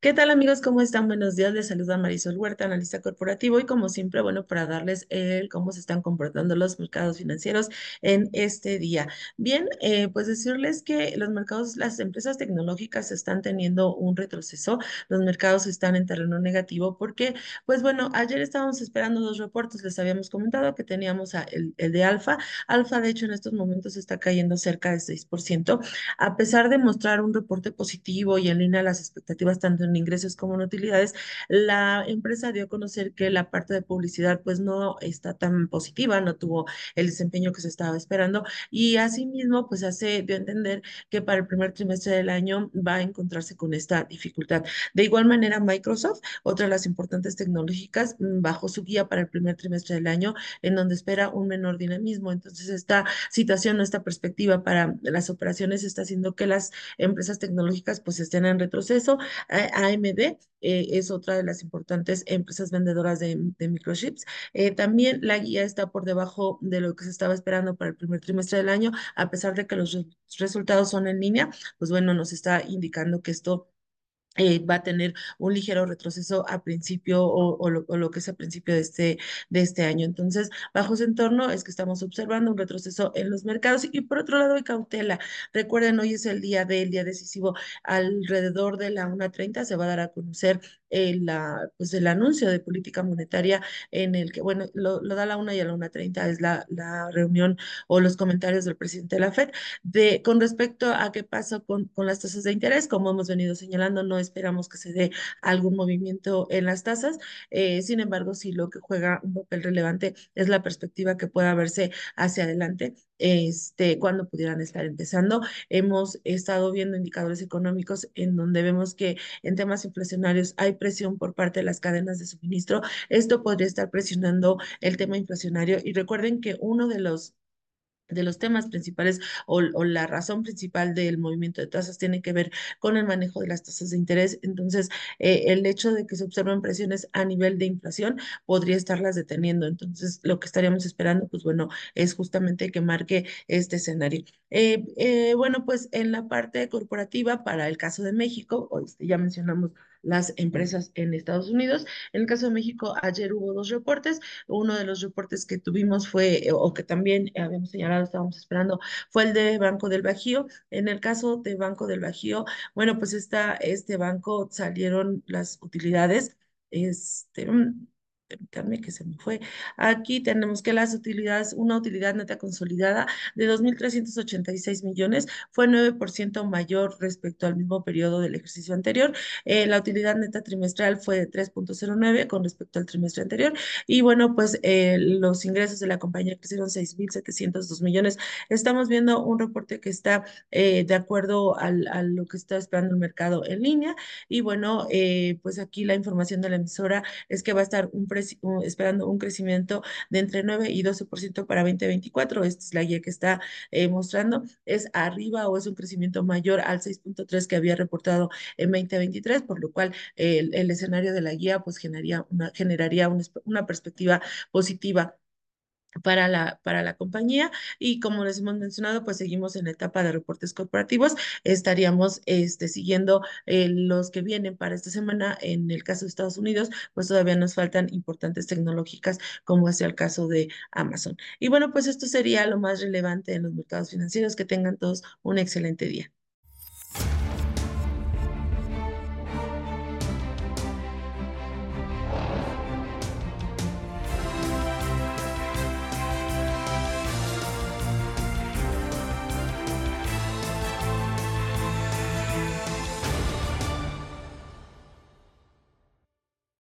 ¿Qué tal amigos? ¿Cómo están? Buenos días. Les saluda Marisol Huerta, analista corporativo y como siempre, bueno, para darles el cómo se están comportando los mercados financieros en este día. Bien, eh, pues decirles que los mercados, las empresas tecnológicas están teniendo un retroceso, los mercados están en terreno negativo porque, pues bueno, ayer estábamos esperando dos reportes, les habíamos comentado que teníamos a el, el de Alfa. Alfa, de hecho, en estos momentos está cayendo cerca de 6%, a pesar de mostrar un reporte positivo y en línea las expectativas tanto en ingresos como en utilidades, la empresa dio a conocer que la parte de publicidad pues no está tan positiva, no tuvo el desempeño que se estaba esperando y asimismo pues hace dio a entender que para el primer trimestre del año va a encontrarse con esta dificultad. De igual manera, Microsoft, otra de las importantes tecnológicas, mm, bajó su guía para el primer trimestre del año en donde espera un menor dinamismo. Entonces, esta situación, esta perspectiva para las operaciones está haciendo que las empresas tecnológicas pues estén en retroceso. AMD eh, es otra de las importantes empresas vendedoras de, microchips. Eh, también la guía está por debajo de lo que se estaba esperando para el primer trimestre del año, a pesar de que los re resultados son en línea, pues bueno, nos está indicando que esto eh, va a tener un ligero retroceso a principio o, lo, que es a principio de este, de este año. Entonces, bajo ese entorno es que estamos observando un retroceso en los mercados y por otro lado hay cautela. Recuerden, hoy es el día del día decisivo. Alrededor de la 1.30 se va a dar a conocer el, la, pues el anuncio de política monetaria en el que, bueno, lo, da la 1 y a la 1.30 es la, la reunión o los comentarios del presidente de la FED. De, con respecto a qué pasa con, con las tasas de interés, como hemos venido señalando, no es esperamos que se dé algún movimiento en las tasas. Eh, sin embargo, sí lo que juega un papel relevante es la perspectiva que pueda verse hacia adelante, este, cuando pudieran estar empezando. Hemos estado viendo indicadores económicos en donde vemos que en temas inflacionarios hay presión por parte de las cadenas de suministro. Esto podría estar presionando el tema inflacionario y recuerden que uno de los de los temas principales o, la razón principal del movimiento de tasas tiene que ver con el manejo de las tasas de interés. Entonces, eh, el hecho de que se observen presiones a nivel de inflación podría estarlas deteniendo. Entonces, lo que estaríamos esperando, pues bueno, es justamente que marque este escenario. Eh, eh, bueno, pues en la parte corporativa, para el caso de México, este, ya mencionamos las empresas en Estados Unidos. En el caso de México, ayer hubo dos reportes. Uno de los reportes que tuvimos fue, o que también habíamos señalado, estábamos esperando, fue el de Banco del Bajío. En el caso de Banco del Bajío, bueno, pues esta, este banco salieron las utilidades. Este, permítanme que se me fue. Aquí tenemos que las utilidades, una utilidad neta consolidada de 2.386 millones, fue 9% mayor respecto al mismo periodo del ejercicio anterior. Eh, la utilidad neta trimestral fue de 3.09 con respecto al trimestre anterior. Y bueno, pues eh, los ingresos de la compañía crecieron 6.702 millones. Estamos viendo un reporte que está eh, de acuerdo al, a lo que está esperando el mercado en línea. Y bueno, pues aquí la información de la emisora es que va a estar esperando un crecimiento de entre 9 y 12% para 2024. Esta es la guía que está eh, mostrando. Es arriba o es un crecimiento mayor al 6.3 que había reportado en 2023, por lo cual el, escenario de la guía pues generaría una, generaría una perspectiva positiva para la, para la compañía y como les hemos mencionado, pues seguimos en la etapa de reportes corporativos, estaríamos este, siguiendo eh, los que vienen para esta semana, en el caso de Estados Unidos, pues todavía nos faltan importantes tecnológicas como es el caso de Amazon. Y bueno, pues esto sería lo más relevante en los mercados financieros, que tengan todos un excelente día.